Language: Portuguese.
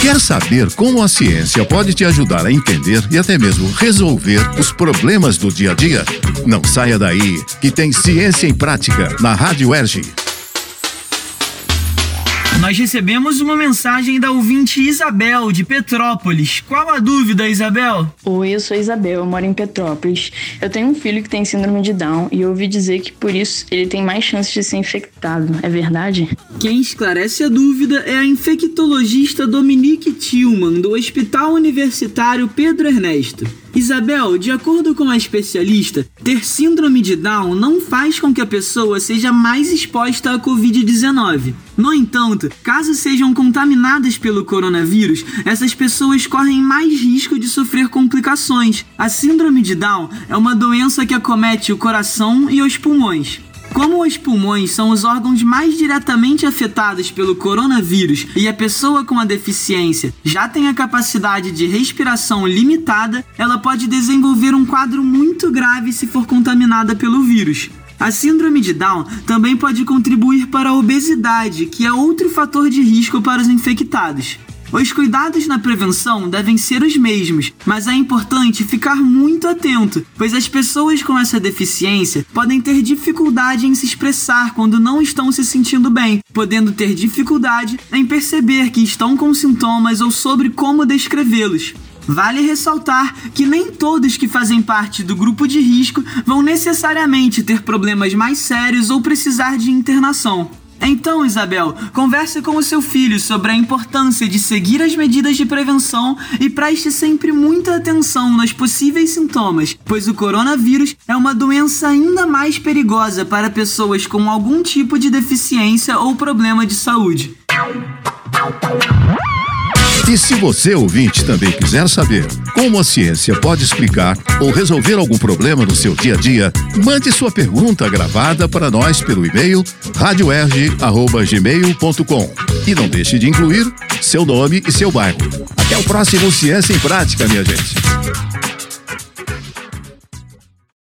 Quer saber como a ciência pode te ajudar a entender e até mesmo resolver os problemas do dia a dia? Não saia daí, que tem Ciência em Prática na Rádio Erge. Nós recebemos uma mensagem da ouvinte Isabel, de Petrópolis. Qual a dúvida, Isabel? Oi, eu sou Isabel, eu moro em Petrópolis. Eu tenho um filho que tem síndrome de Down e eu ouvi dizer que por isso ele tem mais chances de ser infectado. É verdade? Quem esclarece a dúvida é a infectologista Dominique Tillman, do Hospital Universitário Pedro Ernesto. Isabel, de acordo com a especialista, ter síndrome de Down não faz com que a pessoa seja mais exposta à Covid-19. No entanto, caso sejam contaminadas pelo coronavírus, essas pessoas correm mais risco de sofrer complicações. A síndrome de Down é uma doença que acomete o coração e os pulmões. Como os pulmões são os órgãos mais diretamente afetados pelo coronavírus e a pessoa com a deficiência já tem a capacidade de respiração limitada, ela pode desenvolver um quadro muito grave se for contaminada pelo vírus. A síndrome de Down também pode contribuir para a obesidade, que é outro fator de risco para os infectados. Os cuidados na prevenção devem ser os mesmos, mas é importante ficar muito atento, pois as pessoas com essa deficiência podem ter dificuldade em se expressar quando não estão se sentindo bem, podendo ter dificuldade em perceber que estão com sintomas ou sobre como descrevê-los. Vale ressaltar que nem todos que fazem parte do grupo de risco vão necessariamente ter problemas mais sérios ou precisar de internação. Então, Isabel, converse com o seu filho sobre a importância de seguir as medidas de prevenção e preste sempre muita atenção nos possíveis sintomas, pois o coronavírus é uma doença ainda mais perigosa para pessoas com algum tipo de deficiência ou problema de saúde. E se você, ouvinte, também quiser saber como a ciência pode explicar ou resolver algum problema no seu dia a dia, mande sua pergunta gravada para nós pelo e-mail radioerg.gmail.com e não deixe de incluir seu nome e seu bairro. Até o próximo Ciência em Prática, minha gente.